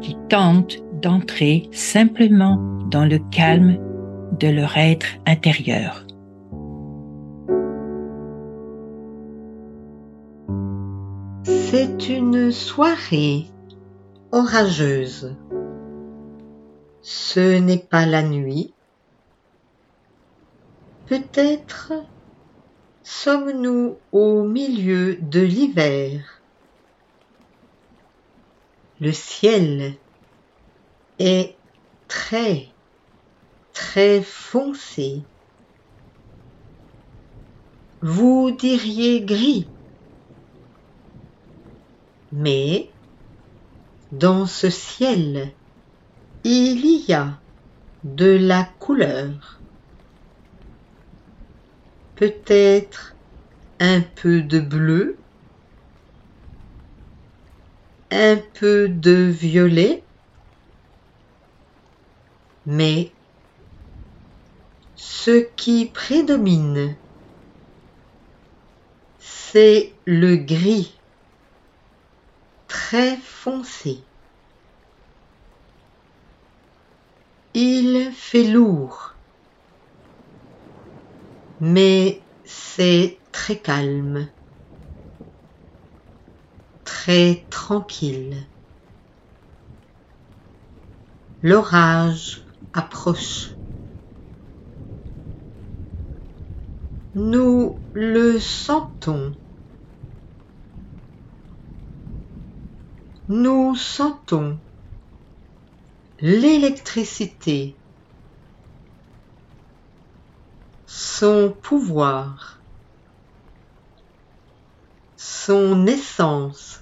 qui tentent d'entrer simplement dans le calme de leur être intérieur. C'est une soirée orageuse. Ce n'est pas la nuit. Peut-être sommes-nous au milieu de l'hiver. Le ciel est très, très foncé. Vous diriez gris. Mais dans ce ciel, il y a de la couleur. Peut-être un peu de bleu, un peu de violet, mais ce qui prédomine, c'est le gris très foncé. Il fait lourd, mais c'est très calme, très tranquille. L'orage approche. Nous le sentons. Nous sentons l'électricité, son pouvoir, son essence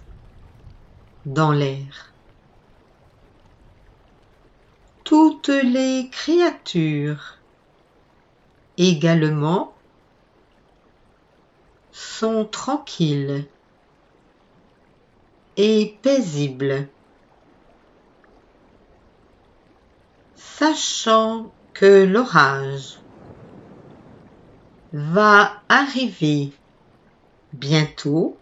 dans l'air. Toutes les créatures également sont tranquilles et paisibles. Sachant que l'orage va arriver bientôt,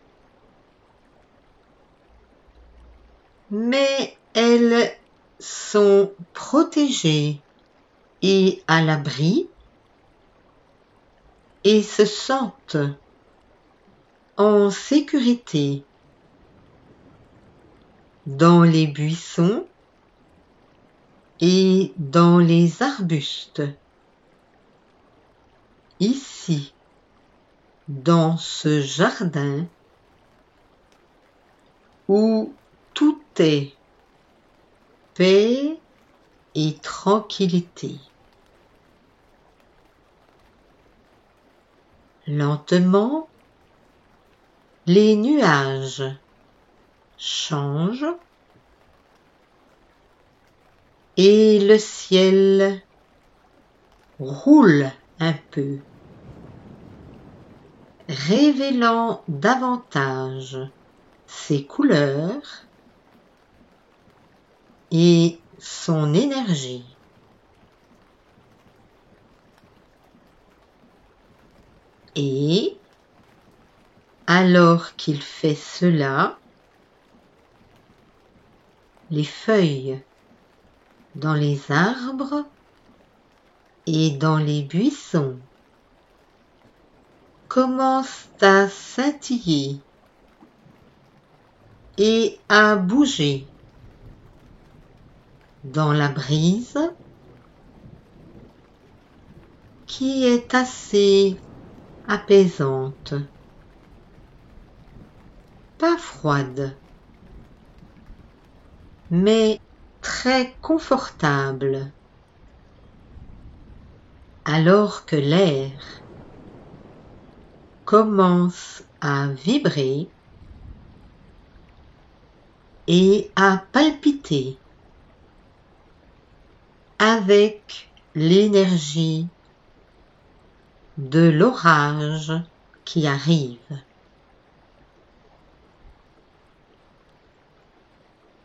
mais elles sont protégées et à l'abri et se sentent en sécurité dans les buissons et dans les arbustes. Ici, dans ce jardin où paix et tranquillité. Lentement, les nuages changent et le ciel roule un peu, révélant davantage ses couleurs et son énergie. Et alors qu'il fait cela, les feuilles dans les arbres et dans les buissons commencent à scintiller et à bouger dans la brise qui est assez apaisante, pas froide, mais très confortable, alors que l'air commence à vibrer et à palpiter avec l'énergie de l'orage qui arrive.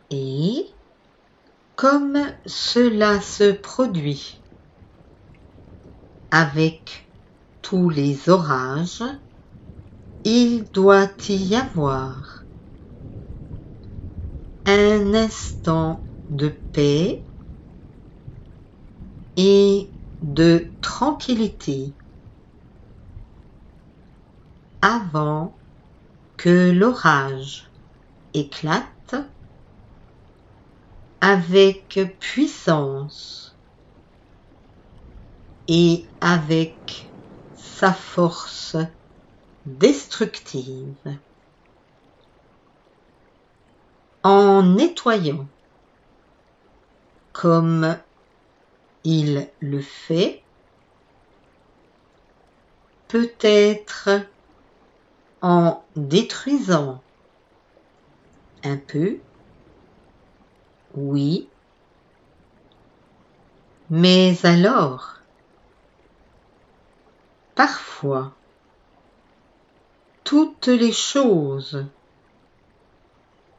Et comme cela se produit avec tous les orages, il doit y avoir un instant de paix et de tranquillité avant que l'orage éclate avec puissance et avec sa force destructive. En nettoyant comme il le fait, peut-être en détruisant. Un peu, oui, mais alors, parfois, toutes les choses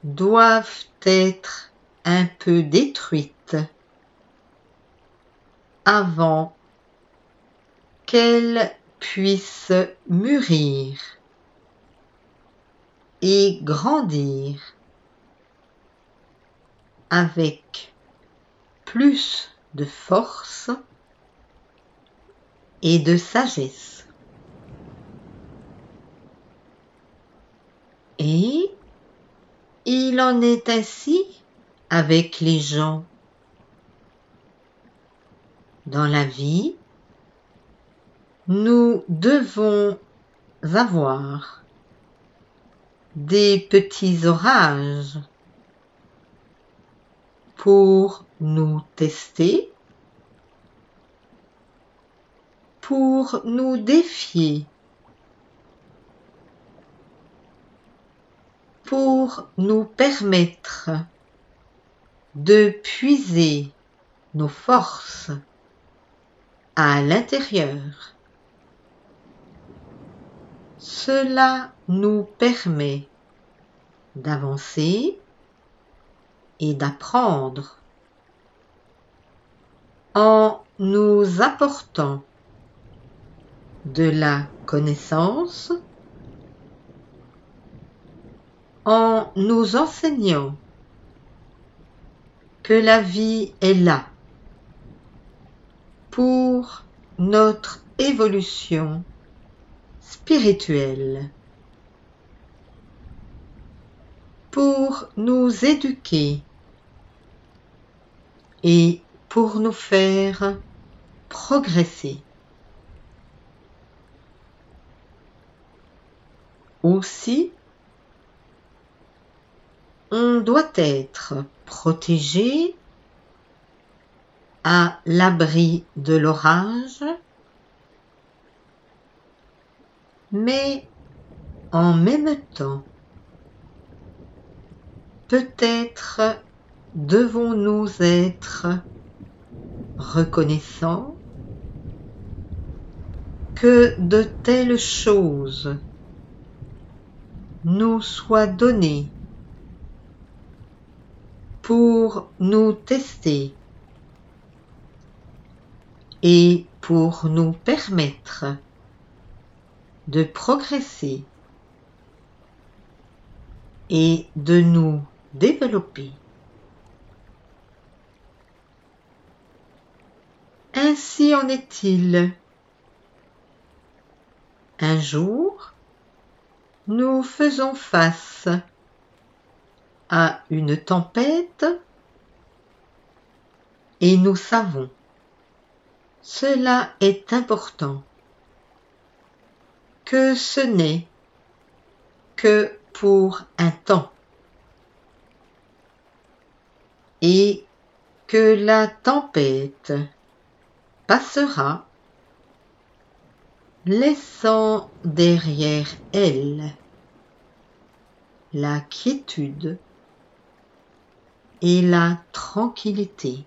doivent être un peu détruites avant qu'elles puissent mûrir et grandir avec plus de force et de sagesse. Et il en est ainsi avec les gens. Dans la vie, nous devons avoir des petits orages pour nous tester, pour nous défier, pour nous permettre de puiser nos forces à l'intérieur. Cela nous permet d'avancer et d'apprendre en nous apportant de la connaissance, en nous enseignant que la vie est là pour notre évolution spirituelle, pour nous éduquer et pour nous faire progresser. Aussi, on doit être protégé à l'abri de l'orage, mais en même temps, peut-être devons-nous être reconnaissants que de telles choses nous soient données pour nous tester et pour nous permettre de progresser et de nous développer. Ainsi en est-il. Un jour, nous faisons face à une tempête et nous savons cela est important, que ce n'est que pour un temps et que la tempête passera, laissant derrière elle la quiétude et la tranquillité.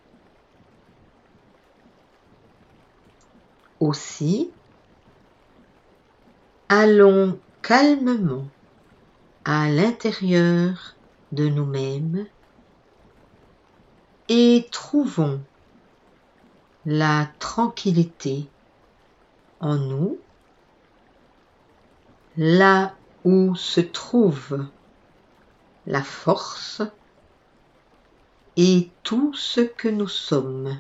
Aussi, allons calmement à l'intérieur de nous-mêmes et trouvons la tranquillité en nous, là où se trouve la force et tout ce que nous sommes.